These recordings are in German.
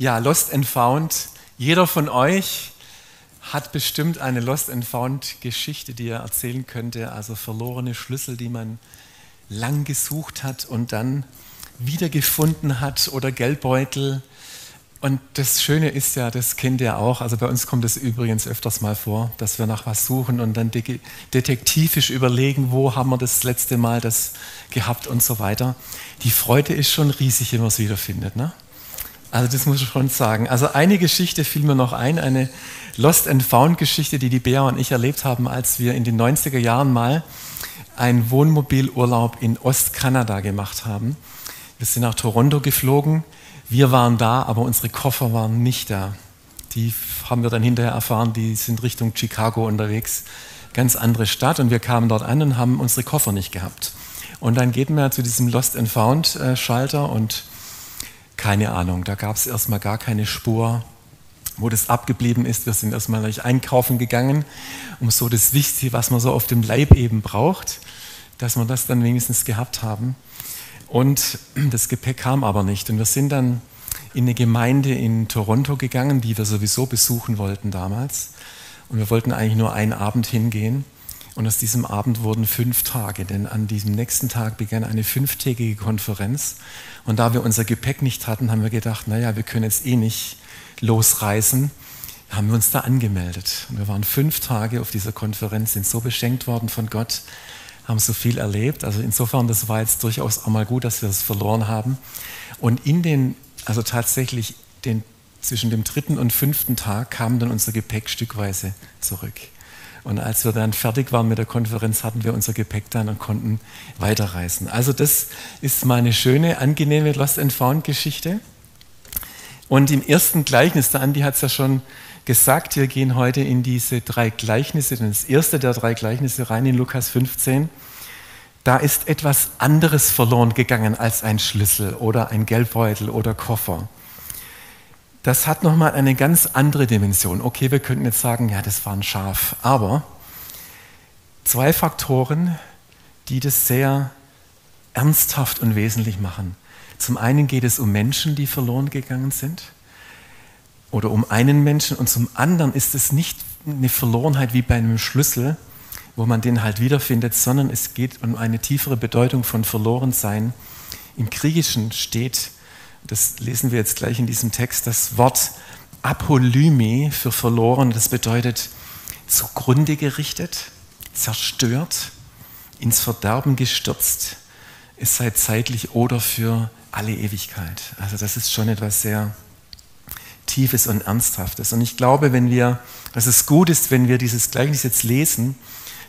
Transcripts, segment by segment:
Ja, Lost and Found. Jeder von euch hat bestimmt eine Lost and Found Geschichte, die er erzählen könnte. Also verlorene Schlüssel, die man lang gesucht hat und dann wiedergefunden hat oder Geldbeutel. Und das Schöne ist ja, das kennt ihr auch, also bei uns kommt es übrigens öfters mal vor, dass wir nach was suchen und dann detektivisch überlegen, wo haben wir das letzte Mal das gehabt und so weiter. Die Freude ist schon riesig, wenn man es wiederfindet. Ne? Also das muss ich schon sagen. Also eine Geschichte fiel mir noch ein, eine Lost and Found Geschichte, die die Bea und ich erlebt haben, als wir in den 90er Jahren mal einen Wohnmobilurlaub in Ostkanada gemacht haben. Wir sind nach Toronto geflogen. Wir waren da, aber unsere Koffer waren nicht da. Die haben wir dann hinterher erfahren, die sind Richtung Chicago unterwegs. Ganz andere Stadt und wir kamen dort an und haben unsere Koffer nicht gehabt. Und dann geht man zu diesem Lost and Found äh, Schalter und keine Ahnung, da gab es erstmal gar keine Spur, wo das abgeblieben ist. Wir sind erstmal gleich einkaufen gegangen, um so das Wichtige, was man so auf dem Leib eben braucht, dass wir das dann wenigstens gehabt haben. Und das Gepäck kam aber nicht. Und wir sind dann in eine Gemeinde in Toronto gegangen, die wir sowieso besuchen wollten damals. Und wir wollten eigentlich nur einen Abend hingehen. Und aus diesem Abend wurden fünf Tage, denn an diesem nächsten Tag begann eine fünftägige Konferenz. Und da wir unser Gepäck nicht hatten, haben wir gedacht, naja, wir können jetzt eh nicht losreisen, haben wir uns da angemeldet. Und wir waren fünf Tage auf dieser Konferenz, sind so beschenkt worden von Gott, haben so viel erlebt. Also insofern, das war jetzt durchaus auch mal gut, dass wir es verloren haben. Und in den, also tatsächlich den, zwischen dem dritten und fünften Tag kam dann unser Gepäck stückweise zurück. Und als wir dann fertig waren mit der Konferenz, hatten wir unser Gepäck dann und konnten weiterreisen. Also das ist mal eine schöne, angenehme Lost and Found Geschichte. Und im ersten Gleichnis, der Andi hat es ja schon gesagt, wir gehen heute in diese drei Gleichnisse, das erste der drei Gleichnisse rein in Lukas 15. Da ist etwas anderes verloren gegangen als ein Schlüssel oder ein Geldbeutel oder Koffer das hat nochmal eine ganz andere Dimension. Okay, wir könnten jetzt sagen, ja, das war ein Schaf. Aber zwei Faktoren, die das sehr ernsthaft und wesentlich machen. Zum einen geht es um Menschen, die verloren gegangen sind. Oder um einen Menschen. Und zum anderen ist es nicht eine Verlorenheit wie bei einem Schlüssel, wo man den halt wiederfindet, sondern es geht um eine tiefere Bedeutung von Verlorensein. Im Griechischen steht das lesen wir jetzt gleich in diesem Text, das Wort Apolyme für verloren, das bedeutet zugrunde gerichtet, zerstört, ins Verderben gestürzt, es sei zeitlich oder für alle Ewigkeit. Also das ist schon etwas sehr Tiefes und Ernsthaftes. Und ich glaube, wenn wir, dass es gut ist, wenn wir dieses Gleichnis jetzt lesen,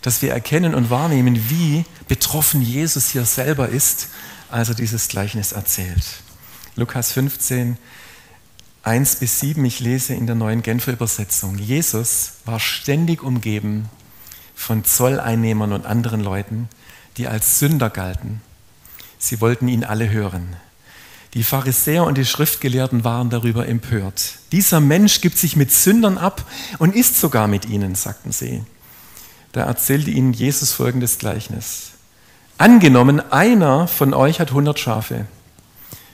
dass wir erkennen und wahrnehmen, wie betroffen Jesus hier selber ist, als er dieses Gleichnis erzählt. Lukas 15, 1 bis 7, ich lese in der neuen Genfer Übersetzung. Jesus war ständig umgeben von Zolleinnehmern und anderen Leuten, die als Sünder galten. Sie wollten ihn alle hören. Die Pharisäer und die Schriftgelehrten waren darüber empört. Dieser Mensch gibt sich mit Sündern ab und isst sogar mit ihnen, sagten sie. Da erzählte ihnen Jesus folgendes Gleichnis. Angenommen, einer von euch hat 100 Schafe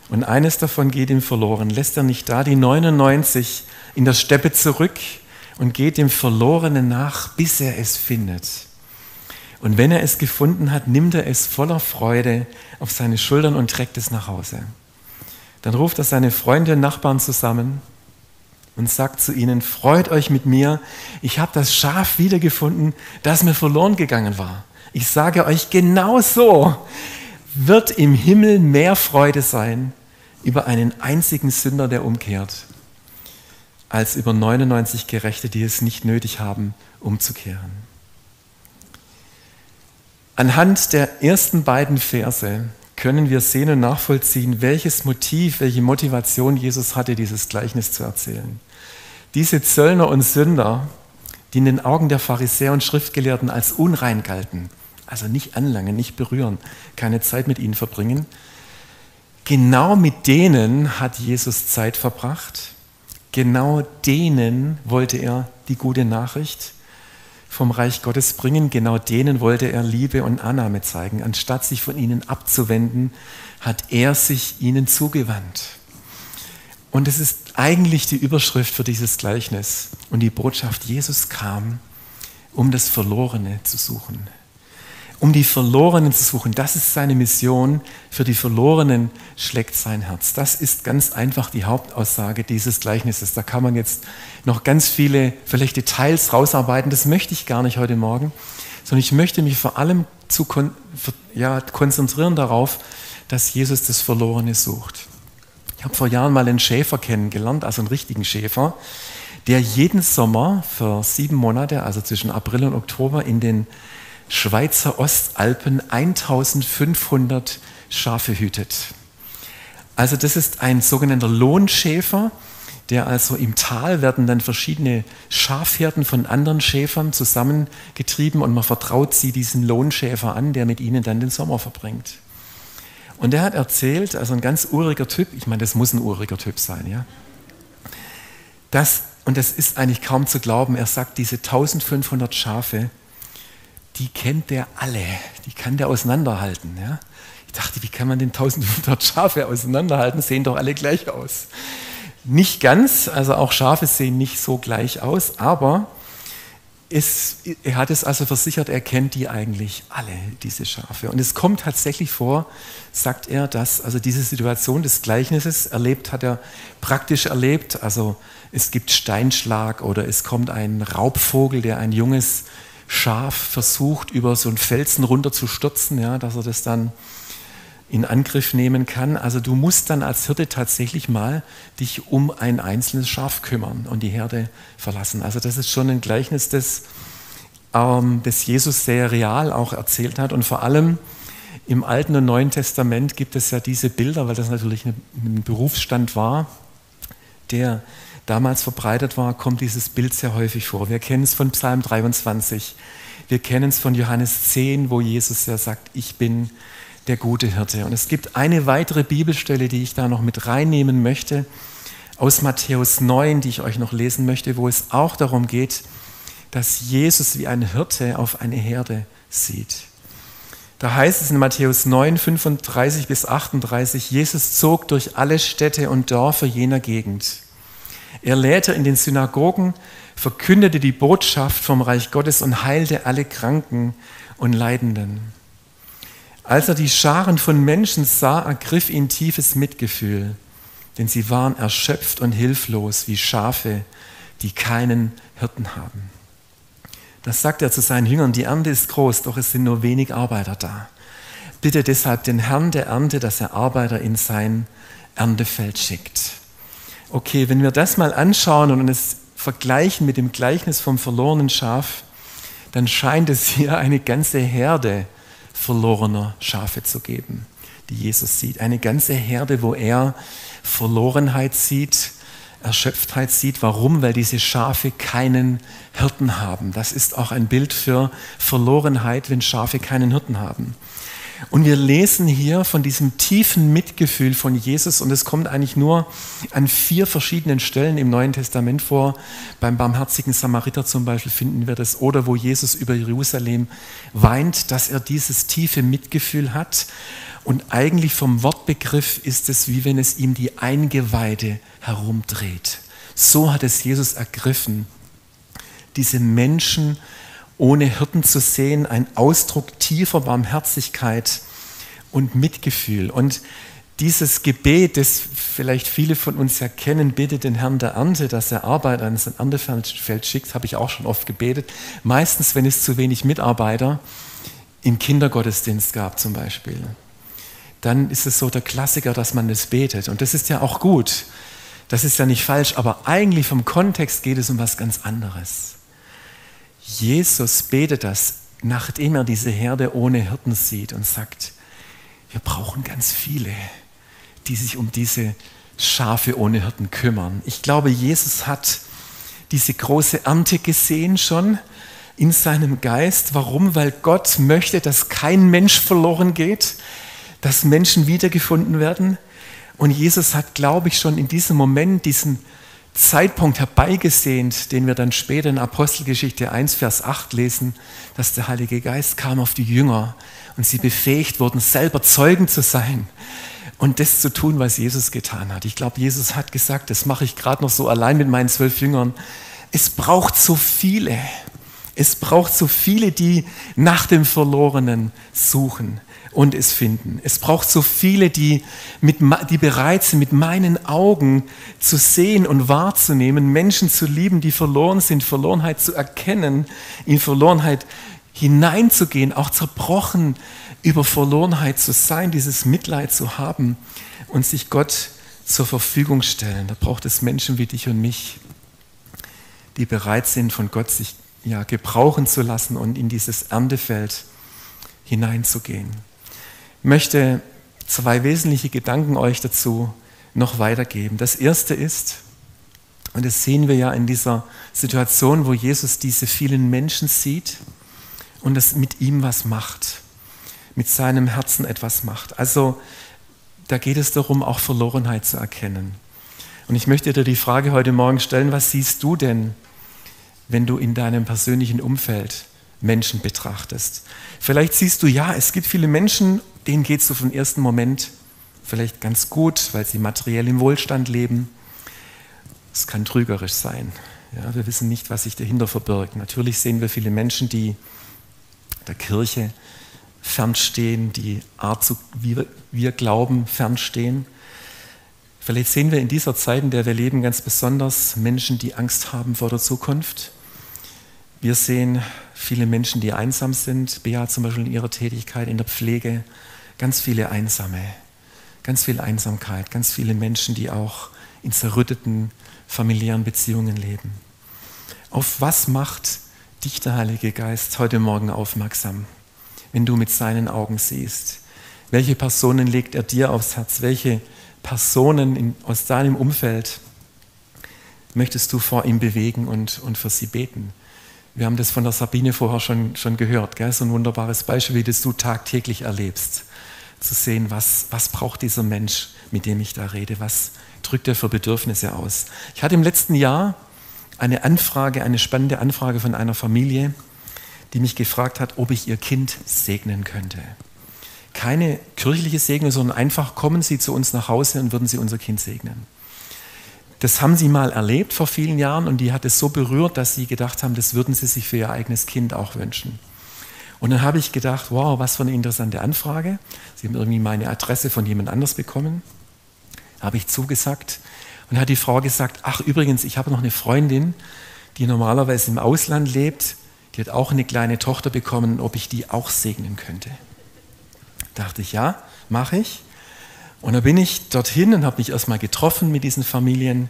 und eines davon geht ihm verloren. Lässt er nicht da die 99 in der Steppe zurück und geht dem Verlorenen nach, bis er es findet. Und wenn er es gefunden hat, nimmt er es voller Freude auf seine Schultern und trägt es nach Hause. Dann ruft er seine Freunde und Nachbarn zusammen und sagt zu ihnen, freut euch mit mir, ich habe das Schaf wiedergefunden, das mir verloren gegangen war. Ich sage euch genau so wird im Himmel mehr Freude sein über einen einzigen Sünder, der umkehrt, als über 99 Gerechte, die es nicht nötig haben, umzukehren. Anhand der ersten beiden Verse können wir sehen und nachvollziehen, welches Motiv, welche Motivation Jesus hatte, dieses Gleichnis zu erzählen. Diese Zöllner und Sünder, die in den Augen der Pharisäer und Schriftgelehrten als unrein galten, also nicht anlangen, nicht berühren, keine Zeit mit ihnen verbringen. Genau mit denen hat Jesus Zeit verbracht. Genau denen wollte er die gute Nachricht vom Reich Gottes bringen. Genau denen wollte er Liebe und Annahme zeigen. Anstatt sich von ihnen abzuwenden, hat er sich ihnen zugewandt. Und es ist eigentlich die Überschrift für dieses Gleichnis und die Botschaft, Jesus kam, um das Verlorene zu suchen. Um die Verlorenen zu suchen. Das ist seine Mission. Für die Verlorenen schlägt sein Herz. Das ist ganz einfach die Hauptaussage dieses Gleichnisses. Da kann man jetzt noch ganz viele, vielleicht Details rausarbeiten. Das möchte ich gar nicht heute Morgen, sondern ich möchte mich vor allem zu kon ja, konzentrieren darauf, dass Jesus das Verlorene sucht. Ich habe vor Jahren mal einen Schäfer kennengelernt, also einen richtigen Schäfer, der jeden Sommer für sieben Monate, also zwischen April und Oktober, in den Schweizer Ostalpen 1500 Schafe hütet. Also das ist ein sogenannter Lohnschäfer, der also im Tal werden dann verschiedene Schafherden von anderen Schäfern zusammengetrieben und man vertraut sie diesen Lohnschäfer an, der mit ihnen dann den Sommer verbringt. Und der hat erzählt, also ein ganz uriger Typ, ich meine, das muss ein uriger Typ sein, ja, dass, und das ist eigentlich kaum zu glauben, er sagt, diese 1500 Schafe, die kennt der alle, die kann der auseinanderhalten. Ja. Ich dachte, wie kann man den 1500 Schafe auseinanderhalten, sehen doch alle gleich aus. Nicht ganz, also auch Schafe sehen nicht so gleich aus, aber es, er hat es also versichert, er kennt die eigentlich alle, diese Schafe. Und es kommt tatsächlich vor, sagt er, dass also diese Situation des Gleichnisses erlebt hat er praktisch erlebt. Also es gibt Steinschlag oder es kommt ein Raubvogel, der ein junges Schaf versucht, über so einen Felsen runter zu stürzen, ja, dass er das dann in Angriff nehmen kann. Also du musst dann als Hirte tatsächlich mal dich um ein einzelnes Schaf kümmern und die Herde verlassen. Also das ist schon ein Gleichnis, das, ähm, das Jesus sehr real auch erzählt hat. Und vor allem im Alten und Neuen Testament gibt es ja diese Bilder, weil das natürlich ein Berufsstand war, der damals verbreitet war, kommt dieses Bild sehr häufig vor. Wir kennen es von Psalm 23. Wir kennen es von Johannes 10, wo Jesus ja sagt, ich bin der gute Hirte. Und es gibt eine weitere Bibelstelle, die ich da noch mit reinnehmen möchte, aus Matthäus 9, die ich euch noch lesen möchte, wo es auch darum geht, dass Jesus wie ein Hirte auf eine Herde sieht. Da heißt es in Matthäus 9, 35 bis 38, Jesus zog durch alle Städte und Dörfer jener Gegend. Er lehrte in den Synagogen, verkündete die Botschaft vom Reich Gottes und heilte alle Kranken und Leidenden. Als er die Scharen von Menschen sah, ergriff ihn tiefes Mitgefühl, denn sie waren erschöpft und hilflos wie Schafe, die keinen Hirten haben. Das sagt er zu seinen Jüngern, die Ernte ist groß, doch es sind nur wenig Arbeiter da. Bitte deshalb den Herrn der Ernte, dass er Arbeiter in sein Erntefeld schickt. Okay, wenn wir das mal anschauen und es vergleichen mit dem Gleichnis vom verlorenen Schaf, dann scheint es hier eine ganze Herde verlorener Schafe zu geben, die Jesus sieht. Eine ganze Herde, wo er Verlorenheit sieht, Erschöpftheit sieht. Warum? Weil diese Schafe keinen Hirten haben. Das ist auch ein Bild für Verlorenheit, wenn Schafe keinen Hirten haben. Und wir lesen hier von diesem tiefen Mitgefühl von Jesus und es kommt eigentlich nur an vier verschiedenen Stellen im Neuen Testament vor. Beim barmherzigen Samariter zum Beispiel finden wir das oder wo Jesus über Jerusalem weint, dass er dieses tiefe Mitgefühl hat. Und eigentlich vom Wortbegriff ist es, wie wenn es ihm die Eingeweide herumdreht. So hat es Jesus ergriffen, diese Menschen ohne Hirten zu sehen, ein Ausdruck tiefer Barmherzigkeit und Mitgefühl. Und dieses Gebet, das vielleicht viele von uns ja kennen, bittet den Herrn der Ernte, dass er Arbeiter an sein Erntefeld schickt, habe ich auch schon oft gebetet. Meistens, wenn es zu wenig Mitarbeiter im Kindergottesdienst gab zum Beispiel. Dann ist es so der Klassiker, dass man das betet. Und das ist ja auch gut. Das ist ja nicht falsch, aber eigentlich vom Kontext geht es um was ganz anderes. Jesus betet das, nachdem er diese Herde ohne Hirten sieht und sagt, wir brauchen ganz viele, die sich um diese Schafe ohne Hirten kümmern. Ich glaube, Jesus hat diese große Ernte gesehen schon in seinem Geist. Warum? Weil Gott möchte, dass kein Mensch verloren geht, dass Menschen wiedergefunden werden. Und Jesus hat, glaube ich, schon in diesem Moment diesen Zeitpunkt herbeigesehnt, den wir dann später in Apostelgeschichte 1, Vers 8 lesen, dass der Heilige Geist kam auf die Jünger und sie befähigt wurden, selber Zeugen zu sein und das zu tun, was Jesus getan hat. Ich glaube, Jesus hat gesagt, das mache ich gerade noch so allein mit meinen zwölf Jüngern. Es braucht so viele. Es braucht so viele, die nach dem Verlorenen suchen und es finden. Es braucht so viele, die, mit, die bereit sind, mit meinen Augen zu sehen und wahrzunehmen, Menschen zu lieben, die verloren sind, Verlorenheit zu erkennen, in Verlorenheit hineinzugehen, auch zerbrochen über Verlorenheit zu sein, dieses Mitleid zu haben und sich Gott zur Verfügung stellen. Da braucht es Menschen wie dich und mich, die bereit sind, von Gott sich ja, gebrauchen zu lassen und in dieses Erntefeld hineinzugehen möchte zwei wesentliche Gedanken euch dazu noch weitergeben. Das erste ist, und das sehen wir ja in dieser Situation, wo Jesus diese vielen Menschen sieht und es mit ihm was macht, mit seinem Herzen etwas macht. Also da geht es darum, auch Verlorenheit zu erkennen. Und ich möchte dir die Frage heute Morgen stellen, was siehst du denn, wenn du in deinem persönlichen Umfeld Menschen betrachtest? Vielleicht siehst du, ja, es gibt viele Menschen denen geht es so vom ersten Moment vielleicht ganz gut, weil sie materiell im Wohlstand leben. Es kann trügerisch sein. Ja, wir wissen nicht, was sich dahinter verbirgt. Natürlich sehen wir viele Menschen, die der Kirche fernstehen, die Art, wie wir glauben, fernstehen. Vielleicht sehen wir in dieser Zeit, in der wir leben, ganz besonders Menschen, die Angst haben vor der Zukunft. Wir sehen viele Menschen, die einsam sind. Bea zum Beispiel in ihrer Tätigkeit in der Pflege ganz viele Einsame, ganz viel Einsamkeit, ganz viele Menschen, die auch in zerrütteten familiären Beziehungen leben. Auf was macht dich der Heilige Geist heute Morgen aufmerksam, wenn du mit seinen Augen siehst? Welche Personen legt er dir aufs Herz? Welche Personen in, aus deinem Umfeld möchtest du vor ihm bewegen und, und für sie beten? Wir haben das von der Sabine vorher schon, schon gehört. Gell? So ein wunderbares Beispiel, wie das du tagtäglich erlebst zu sehen, was, was braucht dieser Mensch, mit dem ich da rede, was drückt er für Bedürfnisse aus. Ich hatte im letzten Jahr eine Anfrage, eine spannende Anfrage von einer Familie, die mich gefragt hat, ob ich ihr Kind segnen könnte. Keine kirchliche Segnung, sondern einfach kommen Sie zu uns nach Hause und würden Sie unser Kind segnen. Das haben sie mal erlebt vor vielen Jahren und die hat es so berührt, dass sie gedacht haben, das würden sie sich für ihr eigenes Kind auch wünschen. Und dann habe ich gedacht, wow, was für eine interessante Anfrage. Sie haben irgendwie meine Adresse von jemand anders bekommen. Habe ich zugesagt. Und hat die Frau gesagt, ach übrigens, ich habe noch eine Freundin, die normalerweise im Ausland lebt. Die hat auch eine kleine Tochter bekommen, ob ich die auch segnen könnte. Dachte ich, ja, mache ich. Und dann bin ich dorthin und habe mich erstmal getroffen mit diesen Familien.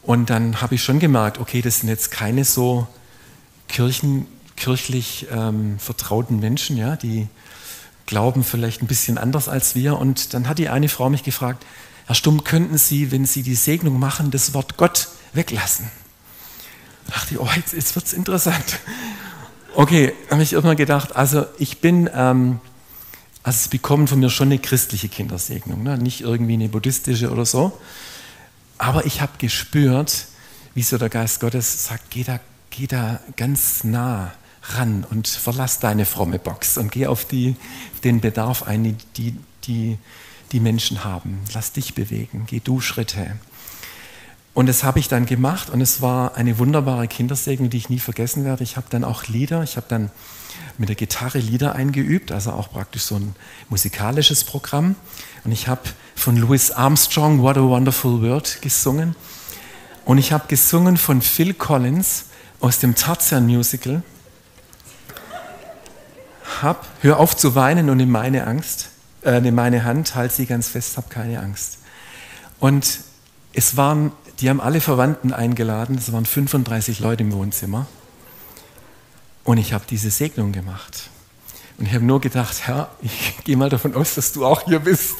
Und dann habe ich schon gemerkt, okay, das sind jetzt keine so Kirchen, kirchlich ähm, vertrauten Menschen, ja, die glauben vielleicht ein bisschen anders als wir. Und dann hat die eine Frau mich gefragt, Herr Stumm, könnten Sie, wenn Sie die Segnung machen, das Wort Gott weglassen? Da dachte ich, oh, jetzt, jetzt wird es interessant. Okay, habe ich immer gedacht, also ich bin, ähm, also Sie bekommen von mir schon eine christliche Kindersegnung, ne? nicht irgendwie eine buddhistische oder so. Aber ich habe gespürt, wie so der Geist Gottes sagt, geh da, geh da ganz nah ran und verlass deine fromme Box und geh auf die, den Bedarf ein, die, die die Menschen haben. Lass dich bewegen, geh du Schritte. Und das habe ich dann gemacht und es war eine wunderbare Kindersegnung, die ich nie vergessen werde. Ich habe dann auch Lieder, ich habe dann mit der Gitarre Lieder eingeübt, also auch praktisch so ein musikalisches Programm. Und ich habe von Louis Armstrong What a Wonderful World gesungen. Und ich habe gesungen von Phil Collins aus dem Tarzan Musical hab, hör auf zu weinen und nimm meine Angst, äh, nimm meine Hand, halt sie ganz fest, hab keine Angst. Und es waren, die haben alle Verwandten eingeladen, es waren 35 Leute im Wohnzimmer. Und ich habe diese Segnung gemacht. Und ich habe nur gedacht, Herr, ich gehe mal davon aus, dass du auch hier bist.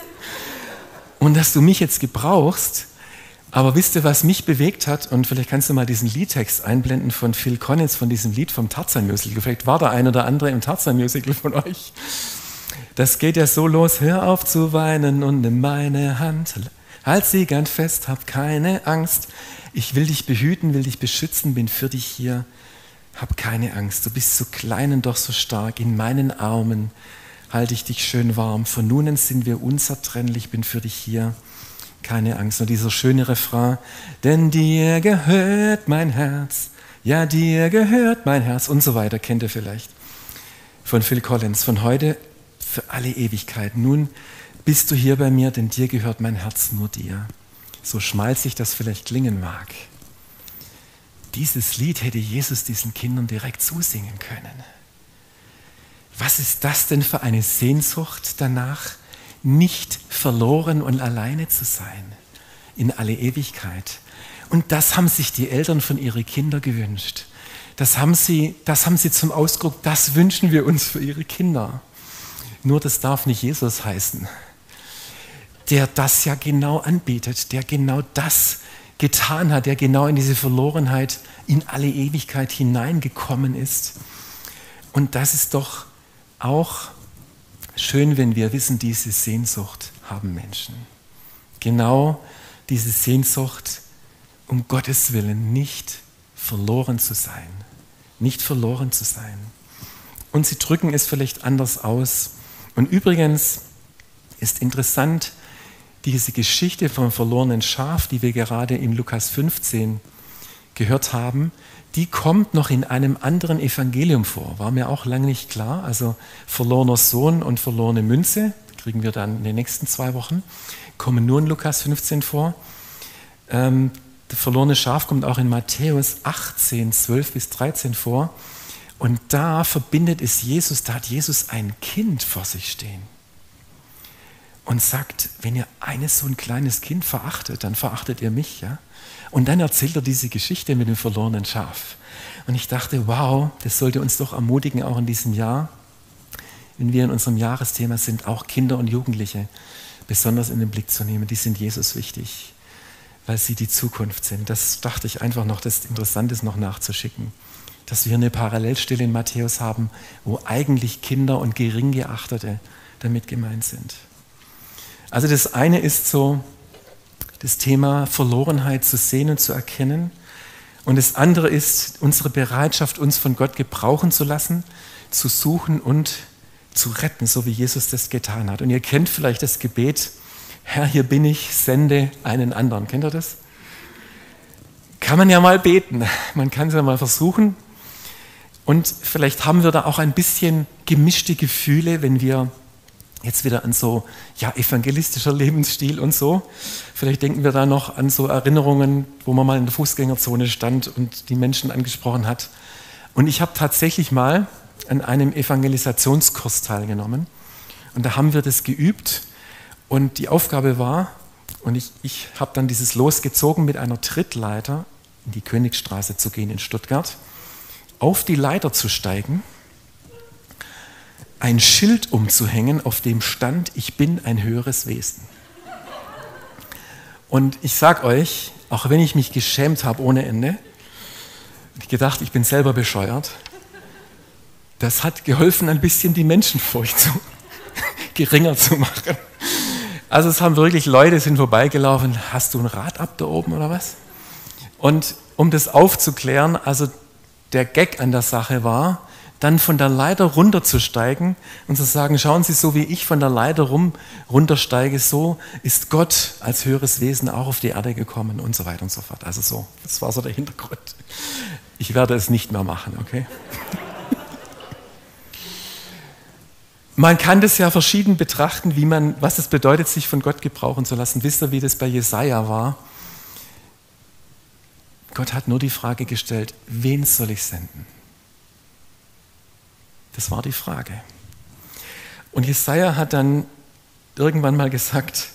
Und dass du mich jetzt gebrauchst, aber wisst ihr, was mich bewegt hat? Und vielleicht kannst du mal diesen Liedtext einblenden von Phil Collins, von diesem Lied vom Tarzan-Musical. Vielleicht war da ein oder andere im Tarzan-Musical von euch. Das geht ja so los, hör auf zu weinen und nimm meine Hand. Halt sie ganz fest, hab keine Angst. Ich will dich behüten, will dich beschützen, bin für dich hier. Hab keine Angst, du bist so klein und doch so stark. In meinen Armen halte ich dich schön warm. Von nun an sind wir unzertrennlich, bin für dich hier. Keine Angst. Und dieser schöne Refrain, denn dir gehört mein Herz, ja, dir gehört mein Herz und so weiter, kennt ihr vielleicht. Von Phil Collins, von heute für alle Ewigkeit. Nun bist du hier bei mir, denn dir gehört mein Herz nur dir. So schmalzig das vielleicht klingen mag. Dieses Lied hätte Jesus diesen Kindern direkt zusingen können. Was ist das denn für eine Sehnsucht danach, nicht verloren und alleine zu sein in alle Ewigkeit? Und das haben sich die Eltern von ihren Kindern gewünscht. Das haben sie, das haben sie zum Ausdruck, das wünschen wir uns für ihre Kinder. Nur das darf nicht Jesus heißen, der das ja genau anbietet, der genau das getan hat, der genau in diese Verlorenheit in alle Ewigkeit hineingekommen ist. Und das ist doch auch schön, wenn wir wissen, diese Sehnsucht haben Menschen. Genau diese Sehnsucht, um Gottes Willen nicht verloren zu sein. Nicht verloren zu sein. Und sie drücken es vielleicht anders aus. Und übrigens ist interessant, diese Geschichte vom verlorenen Schaf, die wir gerade in Lukas 15 gehört haben, die kommt noch in einem anderen Evangelium vor. War mir auch lange nicht klar. Also verlorener Sohn und verlorene Münze, kriegen wir dann in den nächsten zwei Wochen, kommen nur in Lukas 15 vor. Ähm, der verlorene Schaf kommt auch in Matthäus 18, 12 bis 13 vor. Und da verbindet es Jesus, da hat Jesus ein Kind vor sich stehen und sagt, wenn ihr eines so ein kleines Kind verachtet, dann verachtet ihr mich. Ja? Und dann erzählt er diese Geschichte mit dem verlorenen Schaf. Und ich dachte, wow, das sollte uns doch ermutigen, auch in diesem Jahr, wenn wir in unserem Jahresthema sind, auch Kinder und Jugendliche besonders in den Blick zu nehmen. Die sind Jesus wichtig, weil sie die Zukunft sind. Das dachte ich einfach noch, das Interessante ist noch nachzuschicken. Dass wir eine Parallelstelle in Matthäus haben, wo eigentlich Kinder und Geringgeachtete damit gemeint sind. Also das eine ist so das Thema Verlorenheit zu sehen und zu erkennen. Und das andere ist unsere Bereitschaft, uns von Gott gebrauchen zu lassen, zu suchen und zu retten, so wie Jesus das getan hat. Und ihr kennt vielleicht das Gebet, Herr, hier bin ich, sende einen anderen. Kennt ihr das? Kann man ja mal beten. Man kann es ja mal versuchen. Und vielleicht haben wir da auch ein bisschen gemischte Gefühle, wenn wir jetzt wieder an so ja, evangelistischer Lebensstil und so. Vielleicht denken wir da noch an so Erinnerungen, wo man mal in der Fußgängerzone stand und die Menschen angesprochen hat. Und ich habe tatsächlich mal an einem Evangelisationskurs teilgenommen. Und da haben wir das geübt. Und die Aufgabe war, und ich, ich habe dann dieses Los gezogen, mit einer Trittleiter in die Königstraße zu gehen in Stuttgart, auf die Leiter zu steigen ein Schild umzuhängen, auf dem stand, ich bin ein höheres Wesen. Und ich sage euch, auch wenn ich mich geschämt habe ohne Ende, ich gedacht, ich bin selber bescheuert, das hat geholfen, ein bisschen die Menschenfurcht zu, geringer zu machen. Also es haben wirklich Leute sind vorbeigelaufen, hast du ein Rad ab da oben oder was? Und um das aufzuklären, also der Gag an der Sache war, dann von der Leiter runterzusteigen und zu sagen, schauen Sie, so wie ich von der Leiter rum runtersteige, so ist Gott als höheres Wesen auch auf die Erde gekommen und so weiter und so fort. Also so, das war so der Hintergrund. Ich werde es nicht mehr machen, okay? Man kann das ja verschieden betrachten, wie man, was es bedeutet, sich von Gott gebrauchen zu lassen. Wisst ihr, wie das bei Jesaja war? Gott hat nur die Frage gestellt: Wen soll ich senden? Das war die Frage. Und Jesaja hat dann irgendwann mal gesagt: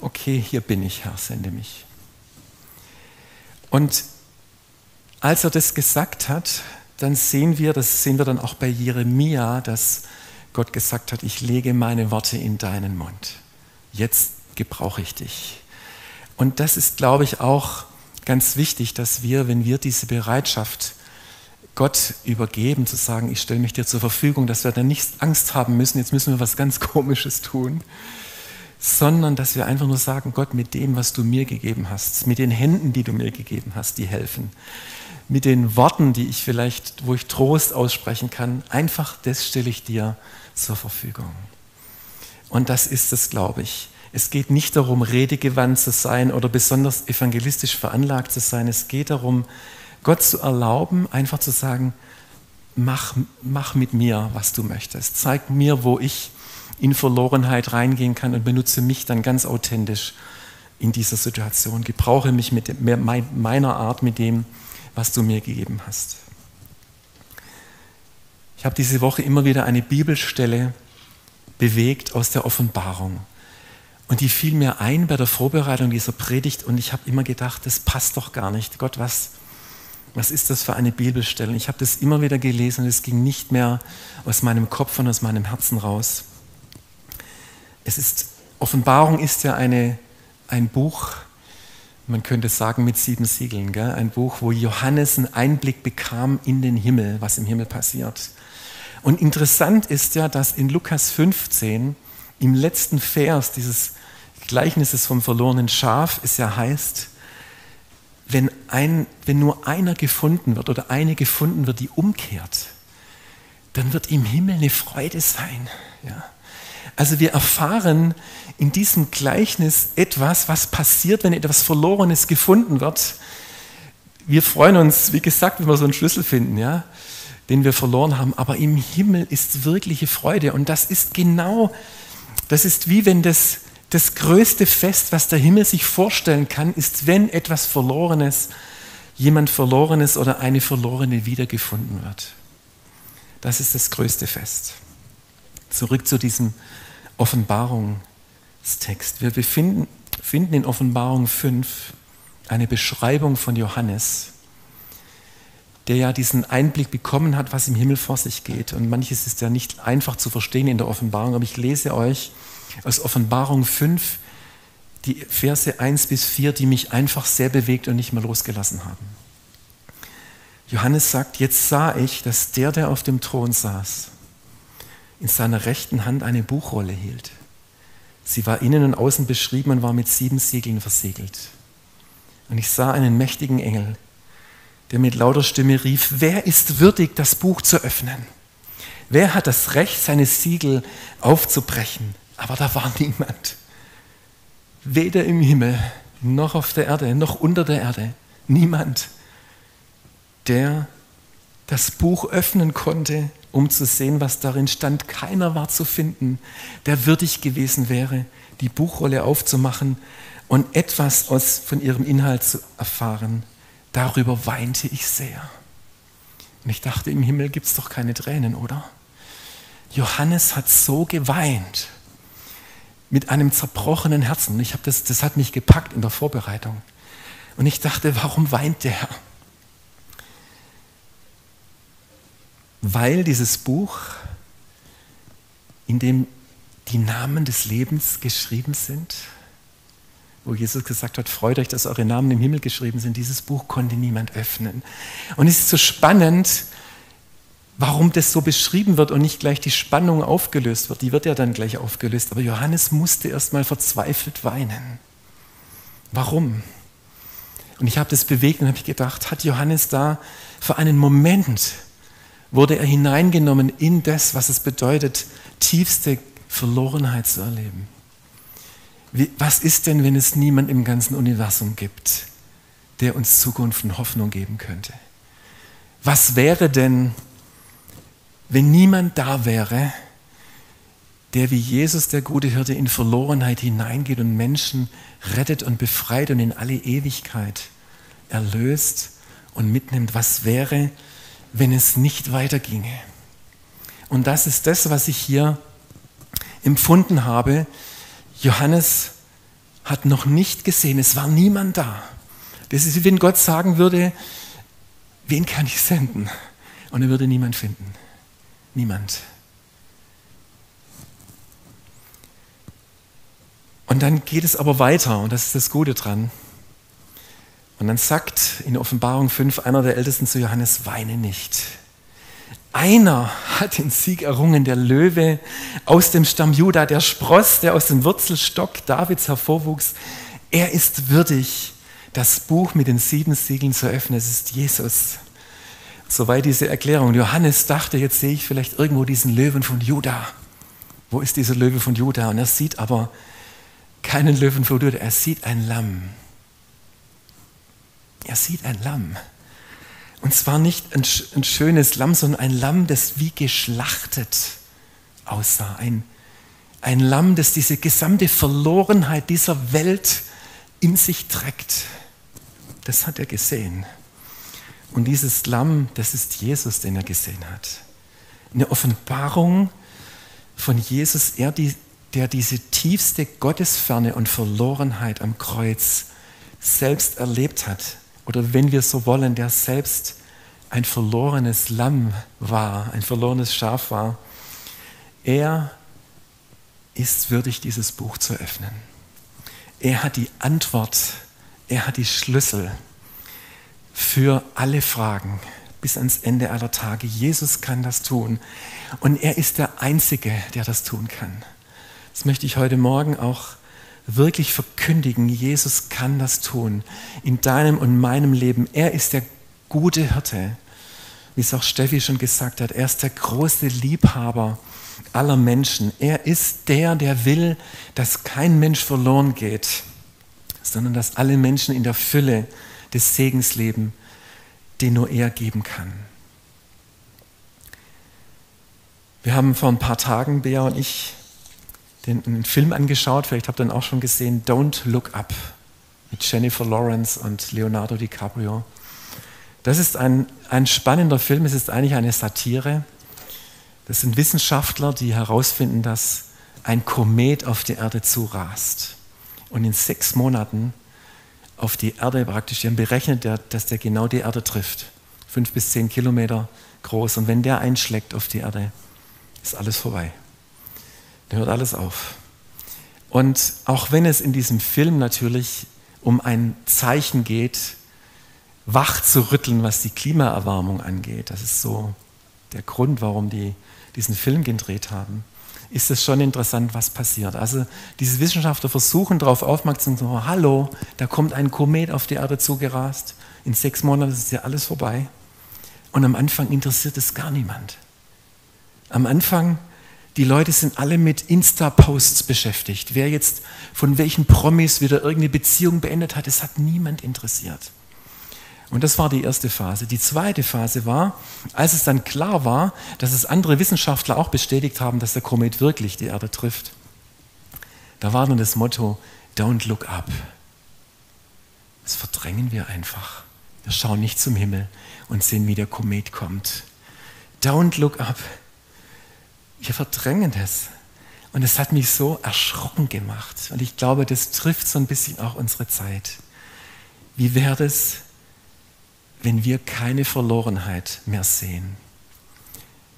Okay, hier bin ich, Herr, sende mich. Und als er das gesagt hat, dann sehen wir, das sehen wir dann auch bei Jeremia, dass Gott gesagt hat, ich lege meine Worte in deinen Mund. Jetzt gebrauche ich dich. Und das ist, glaube ich, auch ganz wichtig, dass wir, wenn wir diese Bereitschaft Gott übergeben, zu sagen, ich stelle mich dir zur Verfügung, dass wir dann nicht Angst haben müssen, jetzt müssen wir was ganz Komisches tun, sondern dass wir einfach nur sagen, Gott, mit dem, was du mir gegeben hast, mit den Händen, die du mir gegeben hast, die helfen, mit den Worten, die ich vielleicht, wo ich Trost aussprechen kann, einfach das stelle ich dir zur Verfügung. Und das ist es, glaube ich. Es geht nicht darum, redegewandt zu sein oder besonders evangelistisch veranlagt zu sein. Es geht darum, Gott zu erlauben, einfach zu sagen, mach, mach mit mir, was du möchtest. Zeig mir, wo ich in Verlorenheit reingehen kann und benutze mich dann ganz authentisch in dieser Situation. Gebrauche mich mit meiner Art mit dem, was du mir gegeben hast. Ich habe diese Woche immer wieder eine Bibelstelle bewegt aus der Offenbarung. Und die fiel mir ein bei der Vorbereitung dieser Predigt und ich habe immer gedacht, das passt doch gar nicht. Gott, was, was ist das für eine Bibelstelle? Ich habe das immer wieder gelesen und es ging nicht mehr aus meinem Kopf und aus meinem Herzen raus. Es ist, Offenbarung ist ja eine, ein Buch, man könnte sagen mit sieben Siegeln, gell? ein Buch, wo Johannes einen Einblick bekam in den Himmel, was im Himmel passiert. Und interessant ist ja, dass in Lukas 15 im letzten Vers dieses Gleichnisses vom verlorenen Schaf es ja heißt, wenn, ein, wenn nur einer gefunden wird oder eine gefunden wird, die umkehrt, dann wird im Himmel eine Freude sein. Ja. Also wir erfahren in diesem Gleichnis etwas, was passiert, wenn etwas Verlorenes gefunden wird. Wir freuen uns, wie gesagt, wenn wir so einen Schlüssel finden, ja, den wir verloren haben. Aber im Himmel ist wirkliche Freude. Und das ist genau, das ist wie wenn das, das größte Fest, was der Himmel sich vorstellen kann, ist, wenn etwas Verlorenes, jemand Verlorenes oder eine Verlorene wiedergefunden wird. Das ist das größte Fest. Zurück zu diesem Offenbarungstext. Wir befinden, finden in Offenbarung 5 eine Beschreibung von Johannes, der ja diesen Einblick bekommen hat, was im Himmel vor sich geht. Und manches ist ja nicht einfach zu verstehen in der Offenbarung, aber ich lese euch aus Offenbarung 5 die Verse 1 bis 4, die mich einfach sehr bewegt und nicht mehr losgelassen haben. Johannes sagt, jetzt sah ich, dass der, der auf dem Thron saß, in seiner rechten Hand eine Buchrolle hielt. Sie war innen und außen beschrieben und war mit sieben Siegeln versiegelt. Und ich sah einen mächtigen Engel, der mit lauter Stimme rief, wer ist würdig, das Buch zu öffnen? Wer hat das Recht, seine Siegel aufzubrechen? Aber da war niemand. Weder im Himmel, noch auf der Erde, noch unter der Erde. Niemand, der das Buch öffnen konnte, um zu sehen, was darin stand. Keiner war zu finden, der würdig gewesen wäre, die Buchrolle aufzumachen und etwas aus, von ihrem Inhalt zu erfahren. Darüber weinte ich sehr. Und ich dachte, im Himmel gibt es doch keine Tränen, oder? Johannes hat so geweint mit einem zerbrochenen Herzen. Ich das, das hat mich gepackt in der Vorbereitung. Und ich dachte, warum weint der? weil dieses Buch, in dem die Namen des Lebens geschrieben sind, wo Jesus gesagt hat, freut euch, dass eure Namen im Himmel geschrieben sind, dieses Buch konnte niemand öffnen. Und es ist so spannend, warum das so beschrieben wird und nicht gleich die Spannung aufgelöst wird. Die wird ja dann gleich aufgelöst. Aber Johannes musste erst mal verzweifelt weinen. Warum? Und ich habe das bewegt und habe gedacht, hat Johannes da für einen Moment wurde er hineingenommen in das, was es bedeutet, tiefste Verlorenheit zu erleben. Wie, was ist denn, wenn es niemand im ganzen Universum gibt, der uns Zukunft und Hoffnung geben könnte? Was wäre denn, wenn niemand da wäre, der wie Jesus, der gute Hirte, in Verlorenheit hineingeht und Menschen rettet und befreit und in alle Ewigkeit erlöst und mitnimmt? Was wäre, wenn es nicht weiterginge. Und das ist das, was ich hier empfunden habe. Johannes hat noch nicht gesehen, es war niemand da. Das ist wie wenn Gott sagen würde, wen kann ich senden? Und er würde niemand finden. Niemand. Und dann geht es aber weiter und das ist das Gute dran. Und dann sagt in Offenbarung 5 einer der Ältesten zu Johannes, weine nicht. einer hat den Sieg errungen, der Löwe aus dem Stamm Juda, der Spross, der aus dem Wurzelstock Davids hervorwuchs. Er ist würdig, das Buch mit den sieben Siegeln zu öffnen. Es ist Jesus. Soweit diese Erklärung. Johannes dachte, jetzt sehe ich vielleicht irgendwo diesen Löwen von Juda. Wo ist dieser Löwe von Juda? Und er sieht aber keinen Löwen von Juda, er sieht ein Lamm. Er sieht ein Lamm. Und zwar nicht ein, ein schönes Lamm, sondern ein Lamm, das wie geschlachtet aussah. Ein, ein Lamm, das diese gesamte Verlorenheit dieser Welt in sich trägt. Das hat er gesehen. Und dieses Lamm, das ist Jesus, den er gesehen hat. Eine Offenbarung von Jesus, er, die, der diese tiefste Gottesferne und Verlorenheit am Kreuz selbst erlebt hat oder wenn wir so wollen, der selbst ein verlorenes Lamm war, ein verlorenes Schaf war, er ist würdig, dieses Buch zu öffnen. Er hat die Antwort, er hat die Schlüssel für alle Fragen bis ans Ende aller Tage. Jesus kann das tun und er ist der Einzige, der das tun kann. Das möchte ich heute Morgen auch wirklich verkündigen, Jesus kann das tun in deinem und meinem Leben. Er ist der gute Hirte, wie es auch Steffi schon gesagt hat. Er ist der große Liebhaber aller Menschen. Er ist der, der will, dass kein Mensch verloren geht, sondern dass alle Menschen in der Fülle des Segens leben, den nur er geben kann. Wir haben vor ein paar Tagen, Bea und ich, den, einen Film angeschaut, vielleicht habt ihr ihn auch schon gesehen, Don't Look Up mit Jennifer Lawrence und Leonardo DiCaprio. Das ist ein, ein spannender Film, es ist eigentlich eine Satire. Das sind Wissenschaftler, die herausfinden, dass ein Komet auf die Erde zurast und in sechs Monaten auf die Erde praktisch, die haben berechnet, dass der genau die Erde trifft. Fünf bis zehn Kilometer groß. Und wenn der einschlägt auf die Erde, ist alles vorbei. Dann hört alles auf. Und auch wenn es in diesem Film natürlich um ein Zeichen geht, wach zu rütteln, was die Klimaerwärmung angeht, das ist so der Grund, warum die diesen Film gedreht haben, ist es schon interessant, was passiert. Also diese Wissenschaftler versuchen darauf aufmerksam zu machen, hallo, da kommt ein Komet auf die Erde zugerast, in sechs Monaten ist ja alles vorbei. Und am Anfang interessiert es gar niemand. Am Anfang die Leute sind alle mit Insta-Posts beschäftigt. Wer jetzt von welchen Promis wieder irgendeine Beziehung beendet hat, das hat niemand interessiert. Und das war die erste Phase. Die zweite Phase war, als es dann klar war, dass es andere Wissenschaftler auch bestätigt haben, dass der Komet wirklich die Erde trifft. Da war dann das Motto, don't look up. Das verdrängen wir einfach. Wir schauen nicht zum Himmel und sehen, wie der Komet kommt. Don't look up. Wir verdrängen es. Und es hat mich so erschrocken gemacht. Und ich glaube, das trifft so ein bisschen auch unsere Zeit. Wie wäre es, wenn wir keine Verlorenheit mehr sehen?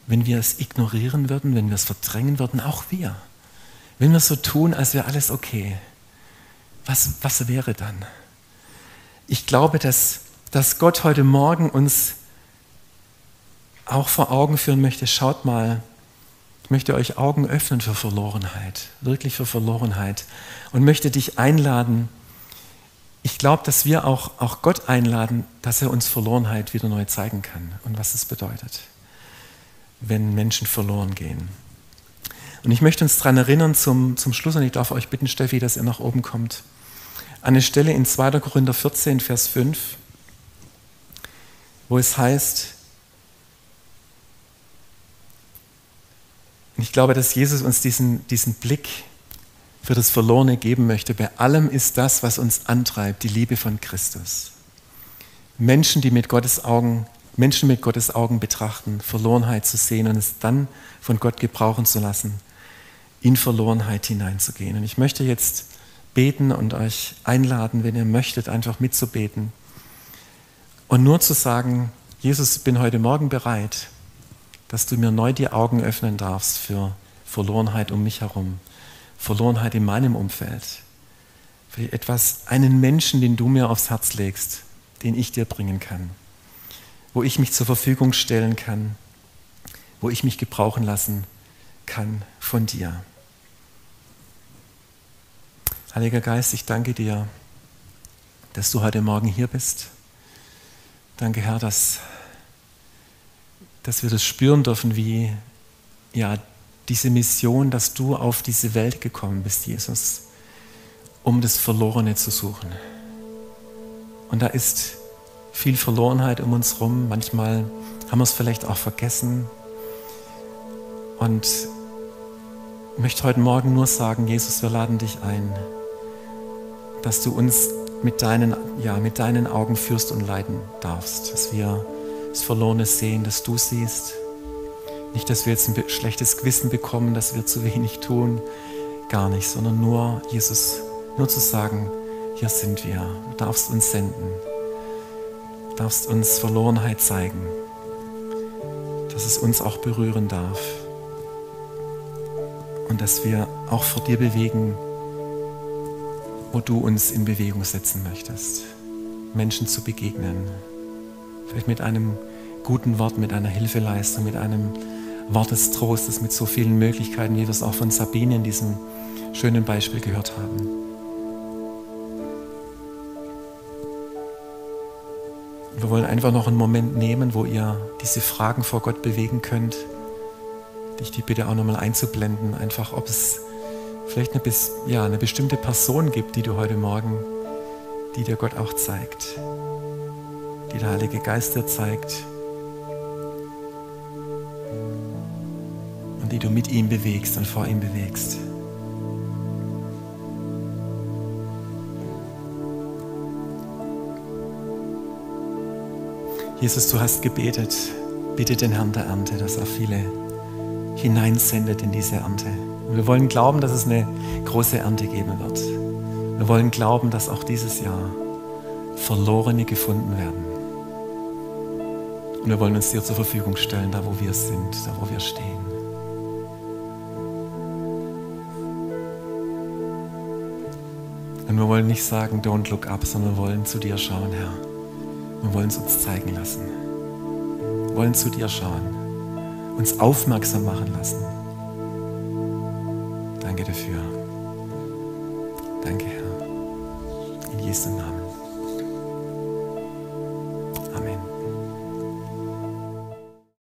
Wenn wir es ignorieren würden, wenn wir es verdrängen würden, auch wir. Wenn wir so tun, als wäre alles okay. Was, was wäre dann? Ich glaube, dass, dass Gott heute Morgen uns auch vor Augen führen möchte, schaut mal, ich möchte euch Augen öffnen für Verlorenheit, wirklich für Verlorenheit und möchte dich einladen. Ich glaube, dass wir auch, auch Gott einladen, dass er uns Verlorenheit wieder neu zeigen kann und was es bedeutet, wenn Menschen verloren gehen. Und ich möchte uns daran erinnern zum, zum Schluss, und ich darf euch bitten, Steffi, dass ihr nach oben kommt, an eine Stelle in 2. Korinther 14, Vers 5, wo es heißt, Und ich glaube, dass Jesus uns diesen, diesen Blick für das Verlorene geben möchte. Bei allem ist das, was uns antreibt, die Liebe von Christus. Menschen, die mit Gottes Augen, Menschen mit Gottes Augen betrachten, Verlorenheit zu sehen und es dann von Gott gebrauchen zu lassen, in Verlorenheit hineinzugehen. Und ich möchte jetzt beten und euch einladen, wenn ihr möchtet, einfach mitzubeten und nur zu sagen, Jesus, ich bin heute Morgen bereit, dass du mir neu die Augen öffnen darfst für Verlorenheit um mich herum, Verlorenheit in meinem Umfeld, für etwas, einen Menschen, den du mir aufs Herz legst, den ich dir bringen kann, wo ich mich zur Verfügung stellen kann, wo ich mich gebrauchen lassen kann von dir. Heiliger Geist, ich danke dir, dass du heute Morgen hier bist. Danke, Herr, dass, dass wir das spüren dürfen, wie ja, diese Mission, dass du auf diese Welt gekommen bist, Jesus, um das Verlorene zu suchen. Und da ist viel Verlorenheit um uns herum. Manchmal haben wir es vielleicht auch vergessen. Und ich möchte heute Morgen nur sagen, Jesus, wir laden dich ein, dass du uns mit deinen, ja, mit deinen Augen führst und leiten darfst, dass wir das Verlorene sehen, dass du siehst. Nicht, dass wir jetzt ein schlechtes Gewissen bekommen, dass wir zu wenig tun, gar nicht, sondern nur, Jesus, nur zu sagen, hier sind wir, du darfst uns senden, du darfst uns Verlorenheit zeigen, dass es uns auch berühren darf. Und dass wir auch vor dir bewegen, wo du uns in Bewegung setzen möchtest, Menschen zu begegnen. Vielleicht mit einem guten Wort, mit einer Hilfeleistung, mit einem Wort des Trostes, mit so vielen Möglichkeiten, wie wir es auch von Sabine in diesem schönen Beispiel gehört haben. Wir wollen einfach noch einen Moment nehmen, wo ihr diese Fragen vor Gott bewegen könnt. Dich die bitte auch nochmal einzublenden, einfach ob es vielleicht eine, ja, eine bestimmte Person gibt, die du heute Morgen, die dir Gott auch zeigt, die der Heilige Geist dir zeigt die du mit ihm bewegst und vor ihm bewegst. Jesus, du hast gebetet, bitte den Herrn der Ernte, dass er viele hineinsendet in diese Ernte. Und wir wollen glauben, dass es eine große Ernte geben wird. Wir wollen glauben, dass auch dieses Jahr Verlorene gefunden werden. Und wir wollen uns dir zur Verfügung stellen, da wo wir sind, da wo wir stehen. Und wir wollen nicht sagen, don't look up, sondern wir wollen zu dir schauen, Herr. Wir wollen es uns zeigen lassen. Wir wollen zu dir schauen, uns aufmerksam machen lassen Danke dafür.